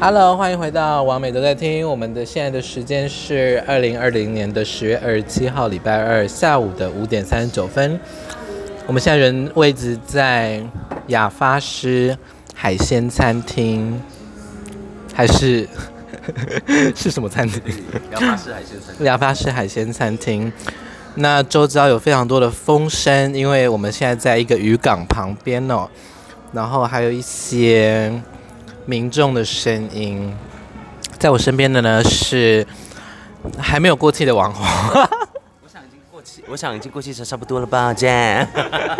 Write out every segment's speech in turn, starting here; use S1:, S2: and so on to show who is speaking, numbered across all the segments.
S1: Hello，欢迎回到王美都在听。我们的现在的时间是二零二零年的十月二十七号礼拜二下午的五点三十九分。我们现在人位置在雅发师海鲜餐厅，还是 是什么餐厅？
S2: 雅发师海鲜餐厅。
S1: 雅发师海鲜餐厅。那周遭有非常多的风声，因为我们现在在一个渔港旁边哦，然后还有一些民众的声音。在我身边的呢是还没有过气的网红。
S2: 我想已经过气，我想已经过气，差不多了吧，姐。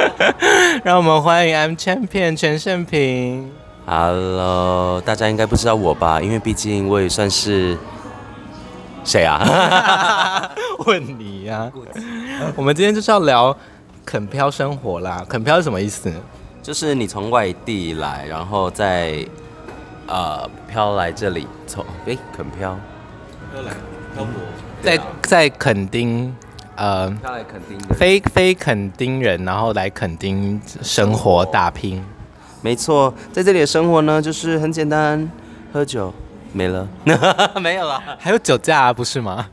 S1: 让我们欢迎 I'm Champion 全胜平。
S2: Hello，大家应该不知道我吧？因为毕竟我也算是。谁啊？
S1: 问你呀、啊！我们今天就是要聊垦漂生活啦。垦漂是什么意思？
S2: 就是你从外地来，然后再呃飘来这里，从哎垦漂，漂来漂泊，
S1: 在在垦丁呃
S2: 漂来垦丁，
S1: 非非垦丁人，然后来垦丁生活打拼。
S2: 没错，在这里的生活呢，就是很简单，喝酒。没了，没有了，
S1: 还有酒驾啊，不是吗？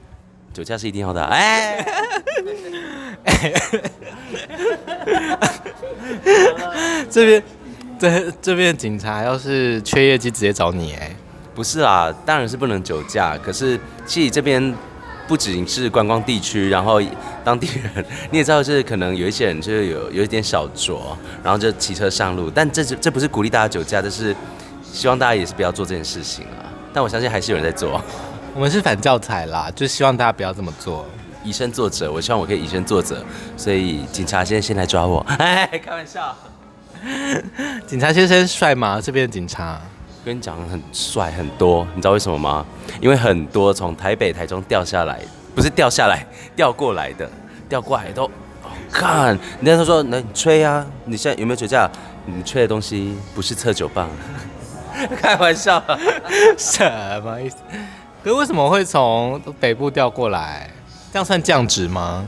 S2: 酒驾是一定要的。哎，
S1: 这边这这边警察要是缺业绩，直接找你哎。
S2: 不是啊，当然是不能酒驾。可是其实这边不仅是观光地区，然后当地人 你也知道，就是可能有一些人就是有有一点小酌，然后就骑车上路。但这这不是鼓励大家酒驾，这是希望大家也是不要做这件事情啊。但我相信还是有人在做。
S1: 我们是反教材啦，就希望大家不要这么做。
S2: 以身作则，我希望我可以以身作则。所以警察现在先来抓我。哎，开玩笑。
S1: 警察先生帅吗？这边的警察，
S2: 跟你讲很帅很多，你知道为什么吗？因为很多从台北、台中掉下来，不是掉下来，掉过来的，掉过来都、哦、看。人家都说，那你吹啊？你现在有没有酒驾？你吹的东西不是测酒棒。开玩笑，
S1: 什么意思？可是为什么会从北部调过来？这样算降职吗？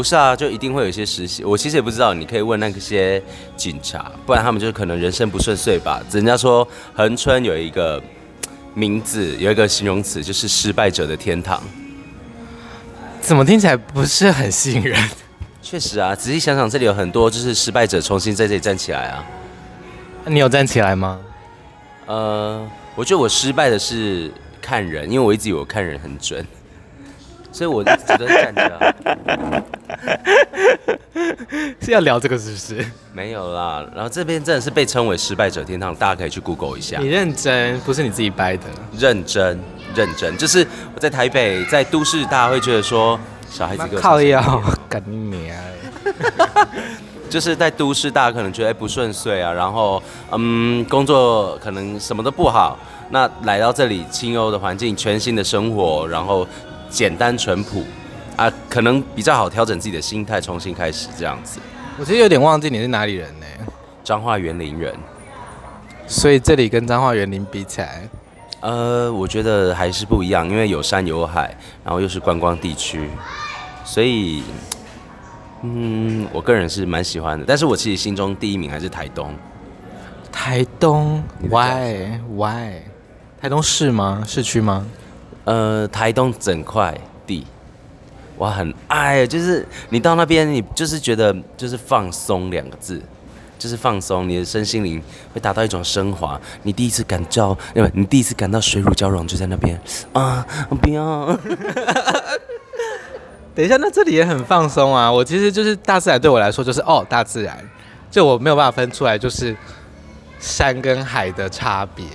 S2: 不是啊，就一定会有一些实习。我其实也不知道，你可以问那些警察，不然他们就可能人生不顺遂吧。人家说恒春有一个名字，有一个形容词，就是失败者的天堂。
S1: 怎么听起来不是很吸引人？
S2: 确实啊，仔细想想，这里有很多就是失败者重新在这里站起来啊。
S1: 你有站起来吗？
S2: 呃，我觉得我失败的是看人，因为我一直以为我看人很准，所以我一直都在站着。
S1: 是要聊这个是不是？
S2: 没有啦，然后这边真的是被称为失败者天堂，大家可以去 Google 一下。
S1: 你认真，不是你自己掰的。
S2: 认真，认真，就是我在台北，在都市，大家会觉得说小孩子
S1: 靠腰，干你娘！
S2: 就是在都市，大家可能觉得不顺遂啊，然后嗯，工作可能什么都不好。那来到这里清幽的环境，全新的生活，然后简单淳朴啊，可能比较好调整自己的心态，重新开始这样子。
S1: 我其实有点忘记你是哪里人呢？
S2: 彰化园林人。
S1: 所以这里跟彰化园林比起来，
S2: 呃，我觉得还是不一样，因为有山有海，然后又是观光地区，所以。嗯，我个人是蛮喜欢的，但是我其实心中第一名还是台东。
S1: 台东？Why Why？台东市吗？市区吗？
S2: 呃，台东整块地，我很爱，就是你到那边，你就是觉得就是放松两个字，就是放松，你的身心灵会达到一种升华。你第一次感到，因为你第一次感到水乳交融，就在那边啊，不要。
S1: 等一下，那这里也很放松啊！我其实就是大自然对我来说就是哦，大自然，就我没有办法分出来就是山跟海的差别，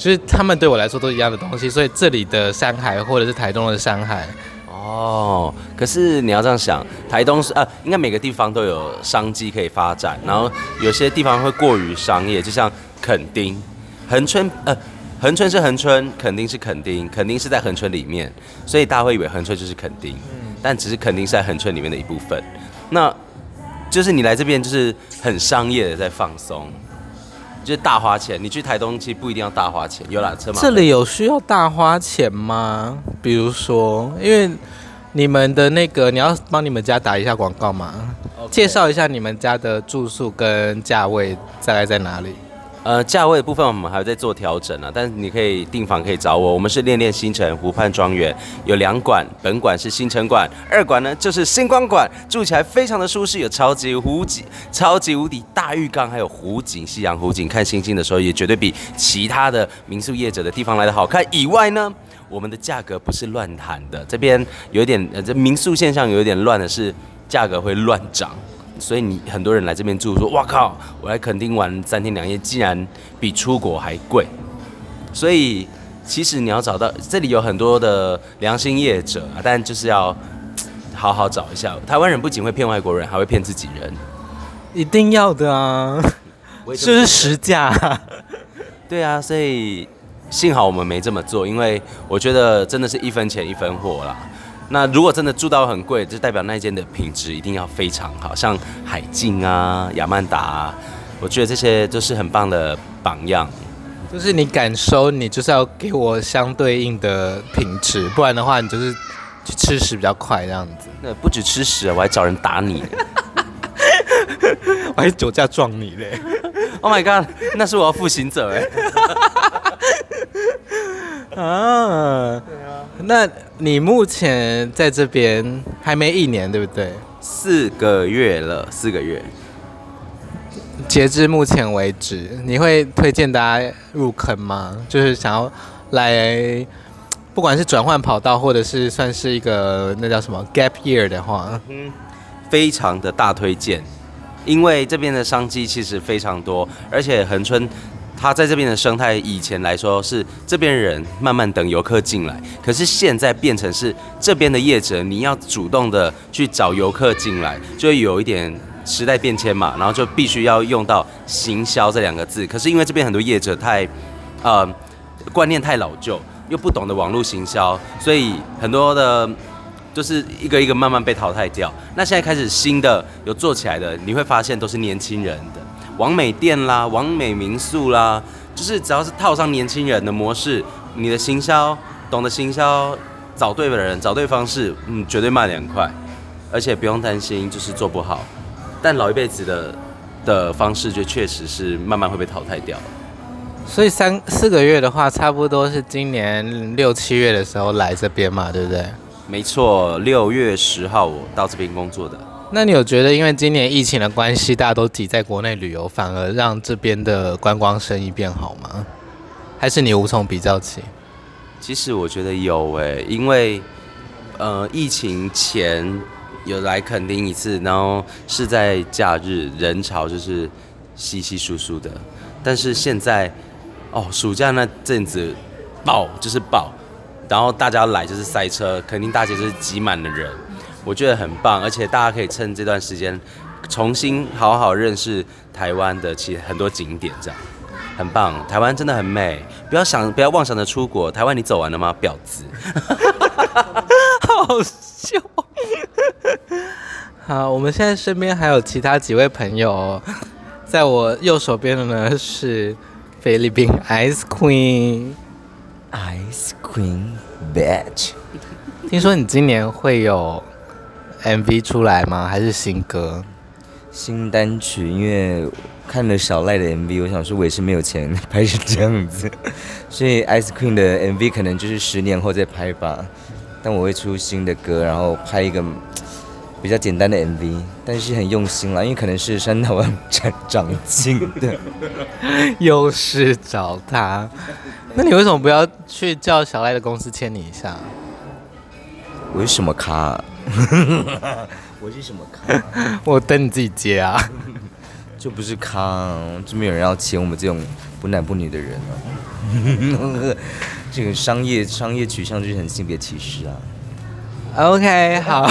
S1: 就是他们对我来说都一样的东西，所以这里的山海或者是台东的山海，
S2: 哦，可是你要这样想，台东是呃，应该每个地方都有商机可以发展，然后有些地方会过于商业，就像垦丁、恒春，呃，恒春是恒春，垦丁是垦丁，垦丁是在恒春里面，所以大家会以为恒春就是垦丁。但只是垦丁是在恒春里面的一部分，那就是你来这边就是很商业的在放松，就是大花钱。你去台东其实不一定要大花钱，有缆车吗。
S1: 这里有需要大花钱吗？比如说，因为你们的那个，你要帮你们家打一下广告吗.介绍一下你们家的住宿跟价位大概在哪里？
S2: 呃，价位的部分我们还有在做调整啊，但是你可以订房可以找我，我们是恋恋星城湖畔庄园，有两馆，本馆是星城馆，二馆呢就是星光馆，住起来非常的舒适，有超级湖景、超级无敌大浴缸，还有湖景、夕阳湖景，看星星的时候也绝对比其他的民宿业者的地方来的好看。以外呢，我们的价格不是乱谈的，这边有点呃，这民宿现象有点乱的是价格会乱涨。所以你很多人来这边住，说哇靠，我来垦丁玩三天两夜，竟然比出国还贵。所以其实你要找到这里有很多的良心业者啊，但就是要好好找一下。台湾人不仅会骗外国人，还会骗自己人，
S1: 一定要的啊，这是实价。
S2: 对啊，所以幸好我们没这么做，因为我觉得真的是一分钱一分货啦。那如果真的住到很贵，就代表那间的品质一定要非常好，像海静啊、雅曼达啊，我觉得这些都是很棒的榜样。
S1: 就是你敢收，你就是要给我相对应的品质，不然的话，你就是去吃屎比较快这样子。
S2: 那不止吃屎啊，我还找人打你，
S1: 我还酒驾撞你嘞！
S2: Oh my god，那是我要负刑责哎。
S1: 啊，那你目前在这边还没一年，对不对？
S2: 四个月了，四个月。
S1: 截至目前为止，你会推荐大家入坑吗？就是想要来，不管是转换跑道，或者是算是一个那叫什么 gap year 的话，
S2: 嗯，非常的大推荐，因为这边的商机其实非常多，而且恒春。它在这边的生态，以前来说是这边人慢慢等游客进来，可是现在变成是这边的业者，你要主动的去找游客进来，就有一点时代变迁嘛，然后就必须要用到行销这两个字。可是因为这边很多业者太，呃，观念太老旧，又不懂得网络行销，所以很多的，就是一个一个慢慢被淘汰掉。那现在开始新的有做起来的，你会发现都是年轻人的。网美店啦，网美民宿啦，就是只要是套上年轻人的模式，你的行销懂得行销，找对的人，找对方式，嗯，绝对卖得很快，而且不用担心就是做不好。但老一辈子的的方式，就确实是慢慢会被淘汰掉。
S1: 所以三四个月的话，差不多是今年六七月的时候来这边嘛，对不对？
S2: 没错，六月十号我到这边工作的。
S1: 那你有觉得，因为今年疫情的关系，大家都挤在国内旅游，反而让这边的观光生意变好吗？还是你无从比较起？
S2: 其实我觉得有诶，因为呃，疫情前有来垦丁一次，然后是在假日，人潮就是稀稀疏疏的。但是现在哦，暑假那阵子爆就是爆，然后大家来就是塞车，垦丁大街就是挤满了人。我觉得很棒，而且大家可以趁这段时间重新好好认识台湾的其很多景点，这样很棒。台湾真的很美，不要想，不要妄想着出国。台湾你走完了吗？婊子，
S1: 好笑。好，我们现在身边还有其他几位朋友，在我右手边的呢是菲律宾 Ice Queen，Ice
S3: Queen Bitch。
S1: 听说你今年会有。MV 出来吗？还是新歌？
S3: 新单曲？因为看了小赖的 MV，我想说我也是没有钱拍成这样子，所以 Ice Queen 的 MV 可能就是十年后再拍吧。但我会出新的歌，然后拍一个比较简单的 MV，但是很用心啦，因为可能是山岛湾长长进的，
S1: 又是找他。那你为什么不要去叫小赖的公司签你一下？
S3: 我是什么咖？我是什么咖？
S1: 我等你自己接啊，
S3: 就不是咖，就没有人要签我们这种不男不女的人啊。这个商业商业取向就是很性别歧视啊。
S1: OK，好，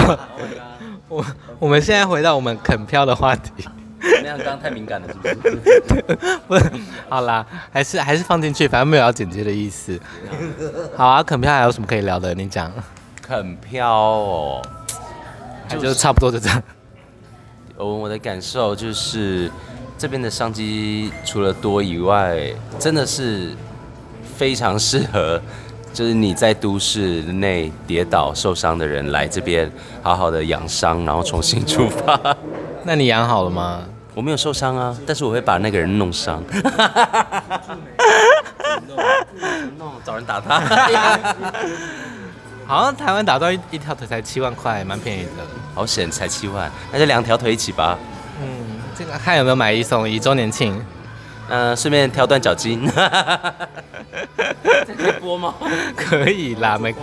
S1: 我我们现在回到我们肯漂的话题。
S2: 那样刚刚太敏感了，是不是？
S1: 不是，好啦，还是还是放进去，反正没有要剪接的意思。好啊，肯漂还有什么可以聊的？你讲。
S2: 肯漂哦，
S1: 就，就差不多就这样。
S2: 我我的感受就是，这边的商机除了多以外，真的是非常适合，就是你在都市内跌倒受伤的人来这边好好的养伤，然后重新出发。
S1: 那你养好了吗？
S2: 我没有受伤啊，但是我会把那个人弄伤。弄，找人打他。
S1: 好像台湾打断一,一条腿才七万块，蛮便宜的。
S2: 好险，才七万，那就两条腿一起吧。
S1: 嗯，这个看有没有买一送一周年庆。
S2: 嗯、呃，顺便挑断脚筋。这可以播吗？
S1: 可以啦，没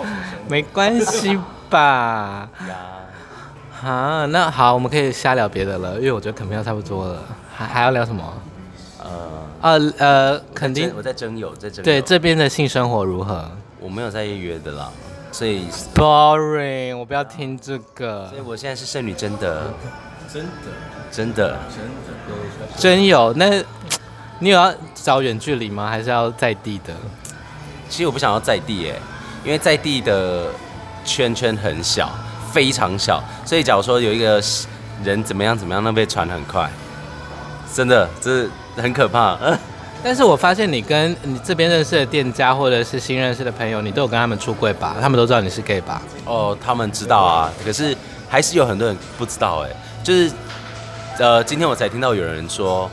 S1: 没关系吧？啊，那好，我们可以瞎聊别的了，因为我觉得肯定要差不多了。还还要聊什么？呃呃呃，肯定
S2: 我在征友，在征友。
S1: 对，这边的性生活如何？
S2: 我没有在约的啦。所以
S1: ，boring，我不要听这个。
S2: 所以我现在是剩女，真的，
S1: 真的，
S2: 真的，
S1: 真的，真有。那，你有要找远距离吗？还是要在地的？
S2: 其实我不想要在地耶，因为在地的圈圈很小，非常小。所以假如说有一个人怎么样怎么样，那被传很快，真的，这是很可怕。
S1: 但是我发现你跟你这边认识的店家或者是新认识的朋友，你都有跟他们出柜吧？他们都知道你是 gay 吧？
S2: 哦，他们知道啊，可是还是有很多人不知道哎。就是，呃，今天我才听到有人说，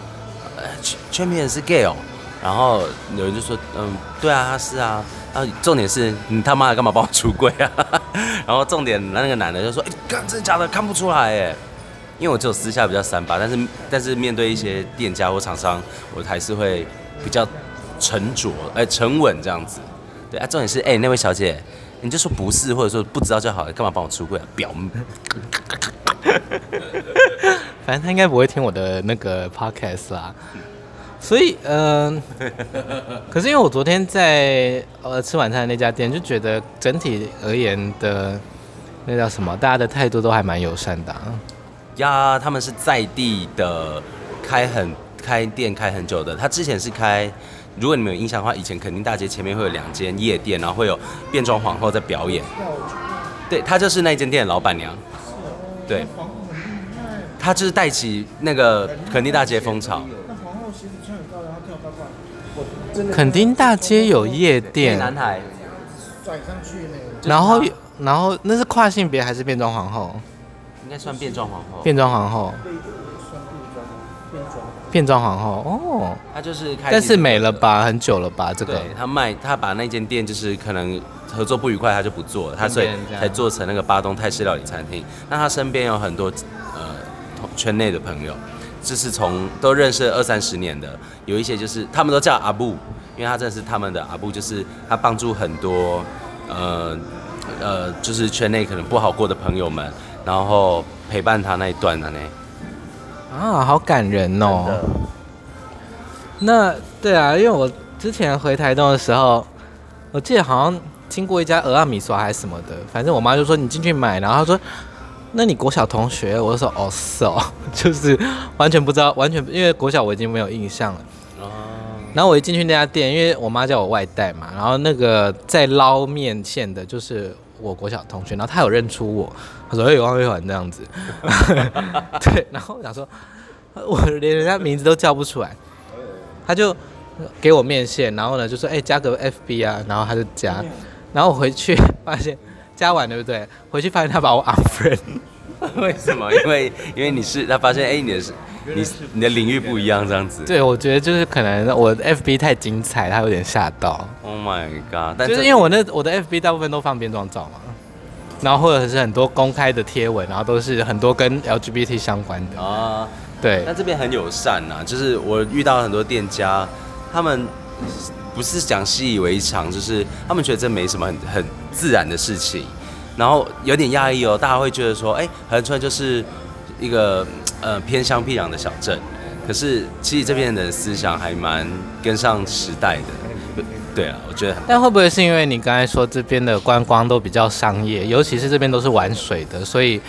S2: 呃，圈圈片是 gay 哦，然后有人就说，嗯，对啊，是啊，啊，重点是你他妈的干嘛帮我出柜啊？然后重点那个男的就说，哎，真的假的？看不出来哎。因为我只有私下比较三八，但是但是面对一些店家或厂商，我还是会。比较沉着，哎、欸，沉稳这样子，对啊，重点是，哎、欸，那位小姐，你就说不是，或者说不知道就好了，干嘛帮我出柜啊？表妹，
S1: 反正他应该不会听我的那个 podcast 啦，所以，嗯、呃，可是因为我昨天在呃吃晚餐的那家店，就觉得整体而言的，那叫什么，大家的态度都还蛮友善的、啊。
S2: 呀，他们是在地的，开很。开店开很久的，他之前是开，如果你们有印象的话，以前垦丁大街前面会有两间夜店，然后会有变装皇后在表演。对，他就是那间店的老板娘。对。他就是带起那个垦丁大街风潮。
S1: 垦丁大街有夜店。
S2: 南台。
S1: 然后，然后那是跨性别还是变装皇后？
S2: 应该算变装皇后。
S1: 变装皇后。变装皇后哦，
S2: 他就是开，
S1: 但是没了吧，很久了吧？这个
S2: 对他卖，他把那间店就是可能合作不愉快，他就不做了，他所以才做成那个巴东泰式料理餐厅。那他身边有很多呃圈内的朋友，就是从都认识二三十年的，有一些就是他们都叫阿布，因为他真的是他们的阿布，就是他帮助很多呃呃就是圈内可能不好过的朋友们，然后陪伴他那一段的呢。
S1: 啊，好感人哦！那对啊，因为我之前回台东的时候，我记得好像经过一家鹅阿米刷还是什么的，反正我妈就说你进去买，然后她说，那你国小同学？我就说哦是哦，就是完全不知道，完全因为国小我已经没有印象了。哦。然后我一进去那家店，因为我妈叫我外带嘛，然后那个在捞面线的就是我国小同学，然后他有认出我。所以王慧环这样子，对，然后我想说，我连人家名字都叫不出来，他就给我面线，然后呢就说，哎、加个 FB 啊，然后他就加，然后我回去发现加完对不对？回去发现他把我 unfriend，
S2: 为什么？因为因为你是他发现，哎、你是你你的领域不一样这样子。
S1: 对，我觉得就是可能我的 FB 太精彩，他有点吓到。
S2: Oh my god！但
S1: 就是因为我那我的 FB 大部分都放变装照嘛。然后或者是很多公开的贴文，然后都是很多跟 LGBT 相关的啊，对。
S2: 那这边很友善呐、啊，就是我遇到很多店家，他们不是讲习以为常，就是他们觉得这没什么很很自然的事情，然后有点压抑哦，大家会觉得说，哎，恒春就是一个呃偏乡僻壤的小镇，可是其实这边的思想还蛮跟上时代的。对啊，我觉得。
S1: 但会不会是因为你刚才说这边的观光都比较商业，尤其是这边都是玩水的，所以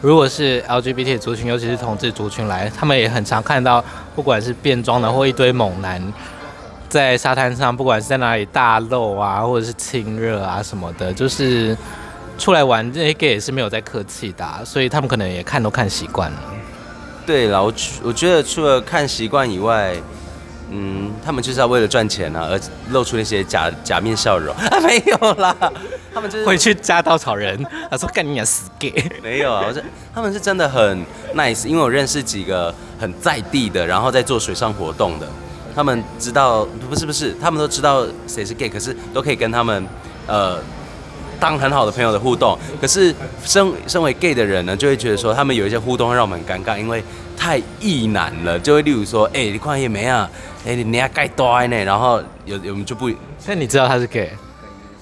S1: 如果是 LGBT 族群，尤其是同志族群来，他们也很常看到，不管是变装的或一堆猛男在沙滩上，不管是在哪里大露啊，或者是亲热啊什么的，就是出来玩这些 gay 也是没有在客气的，所以他们可能也看都看习惯了。
S2: 对了，我我觉得除了看习惯以外。嗯，他们就是要为了赚钱啊，而露出那些假假面笑容 啊，没有啦，他们就是
S1: 回去加稻草人，他说干你娘死 gay，
S2: 没有啊，我说他们是真的很 nice，因为我认识几个很在地的，然后在做水上活动的，他们知道不是不是，他们都知道谁是 gay，可是都可以跟他们呃当很好的朋友的互动。可是身身为 gay 的人呢，就会觉得说他们有一些互动会让我们很尴尬，因为太异男了，就会例如说，哎、欸，你看也没啊，哎、欸，你要盖多呢，然后有有我们就不，
S1: 但你知道他是 gay。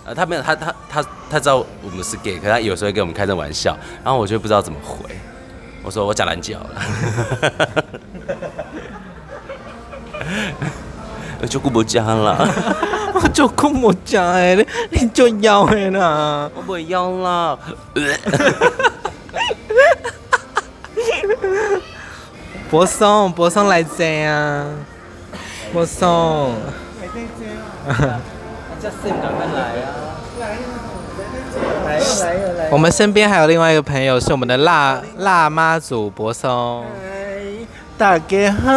S2: 呃，他没有，他他他他知道我们是 gay，可是他有时候会跟我们开这玩笑，然后我就不知道怎么回。我说我讲篮球了，我 就顾不讲了，
S1: 我就顾不讲哎，你你就要哎啦，
S2: 我不要了。
S1: 柏松，柏松来这啊，柏松。叫 Sim 赶快来啊！来来来来！我们身边还有另外一个朋友，是我们的辣辣妈祖柏松。
S4: 大家好，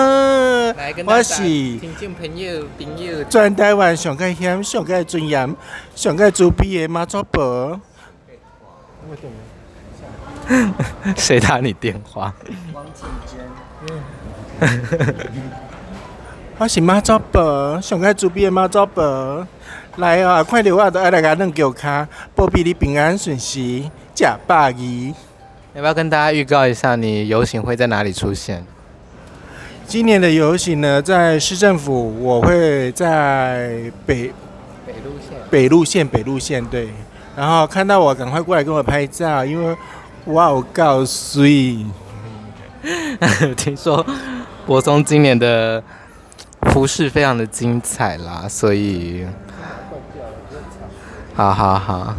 S4: 我是
S1: 听众朋友朋友，
S4: 全台湾上个险、上个尊严、上个主逼的妈祖婆。
S1: 谁打你电话？王
S4: 景娟。我是妈祖婆，上个主逼的妈祖婆。来啊！快点我！都爱来个弄脚卡，保庇你平安顺时，假百二。
S1: 要不要跟大家预告一下，你游行会在哪里出现？
S4: 今年的游行呢，在市政府，我会在北
S1: 北路线。
S4: 北路线，北路线，对。然后看到我，赶快过来跟我拍照，因为哇，我告诉
S1: 听说柏松今年的服饰非常的精彩啦，所以。好好好，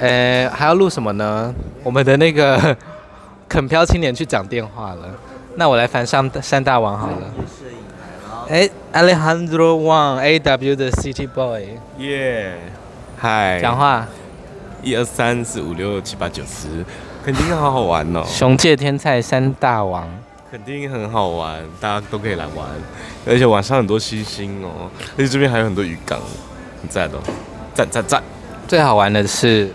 S1: 呃、还要录什么呢？我们的那个 肯飘青年去讲电话了，那我来翻上山大王好了。哎、欸、，Alejandro Wang，A W 的 City Boy。
S5: 耶，嗨。
S1: 讲话。
S5: 一二三四五六七八九十，肯定好好玩哦。
S1: 熊界天菜山大王。
S5: 肯定很好玩，大家都可以来玩，而且晚上很多星星哦，而且这边还有很多鱼缸，很赞哦。赞赞赞！
S1: 最好玩的是，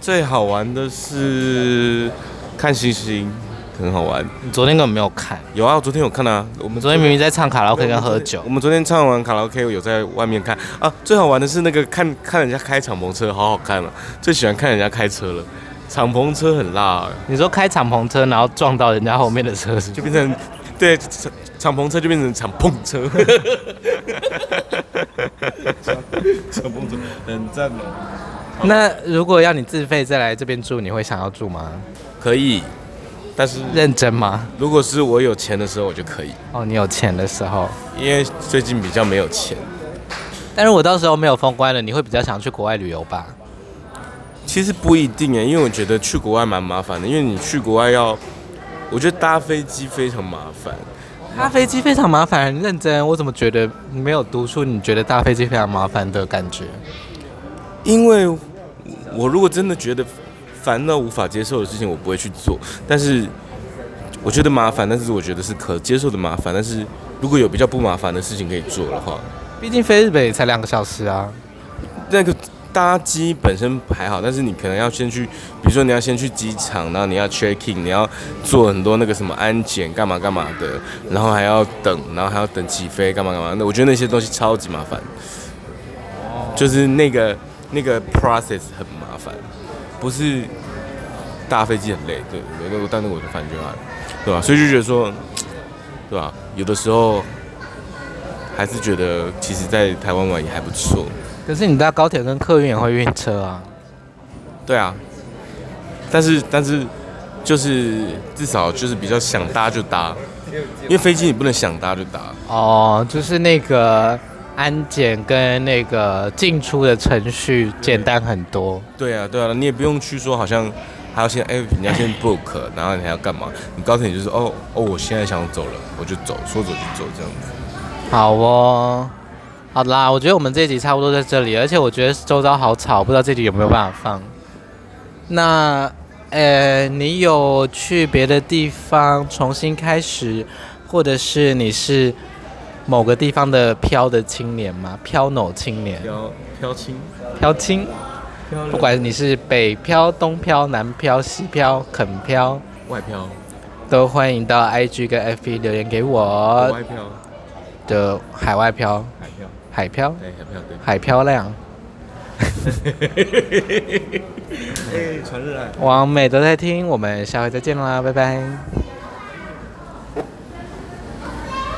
S5: 最好玩的是看星星，很好玩。
S1: 你昨天根本没有看？
S5: 有啊，我昨天有看啊。我们
S1: 昨天明明在唱卡拉 OK 跟喝酒。
S5: 我们昨天唱完卡拉 OK，有在外面看啊。最好玩的是那个看看人家开敞篷车，好好看啊。最喜欢看人家开车了，敞篷车很辣。
S1: 你说开敞篷车，然后撞到人家后面的车是是，
S5: 就变成对敞敞篷车就变成敞篷车。敞篷车很赞哦。
S1: 那如果要你自费再来这边住，你会想要住吗？
S5: 可以，但是
S1: 认真吗？
S5: 如果是我有钱的时候，我就可以。
S1: 哦，你有钱的时候，
S5: 因为最近比较没有钱。
S1: 但是我到时候没有封关了，你会比较想去国外旅游吧？
S5: 其实不一定哎，因为我觉得去国外蛮麻烦的，因为你去国外要，我觉得搭飞机非常麻烦。
S1: 搭飞机非常麻烦，很认真。我怎么觉得没有读书？你觉得搭飞机非常麻烦的感觉？
S5: 因为我如果真的觉得烦到无法接受的事情，我不会去做。但是我觉得麻烦，但是我觉得是可接受的麻烦。但是如果有比较不麻烦的事情可以做的话，
S1: 毕竟飞日本也才两个小时啊。
S5: 那个。搭机本身还好，但是你可能要先去，比如说你要先去机场，然后你要 check in，你要做很多那个什么安检，干嘛干嘛的，然后还要等，然后还要等起飞，干嘛干嘛。那我觉得那些东西超级麻烦，就是那个那个 process 很麻烦，不是搭飞机很累，对，那个但是我就反正就还，对吧？所以就觉得说，对吧？有的时候还是觉得，其实在台湾玩也还不错。
S1: 可是你搭高铁跟客运也会晕车啊？
S5: 对啊，但是但是就是至少就是比较想搭就搭，因为飞机你不能想搭就搭。
S1: 哦，就是那个安检跟那个进出的程序简单很多。
S5: 对啊对啊，你也不用去说好像还要先哎，你要先 book，然后你还要干嘛？你告诉你就是哦哦，我现在想走了，我就走，说走就走这样子。
S1: 好哦。好啦，我觉得我们这一集差不多在这里，而且我觉得周遭好吵，不知道这集有没有办法放。那，呃，你有去别的地方重新开始，或者是你是某个地方的漂的青年吗？漂 no 青年。
S5: 漂漂青。
S1: 漂青。不管你是北漂、东漂、南漂、西漂、垦漂、
S5: 外漂。
S1: 都欢迎到 IG 跟 FB 留言给我。
S5: 外漂
S1: 的海外漂，
S5: 海漂，
S1: 海漂，
S5: 对海漂对。
S1: 海漂亮。
S5: 哎，传日来。
S1: 网美都在听，我们下回再见啦，拜拜。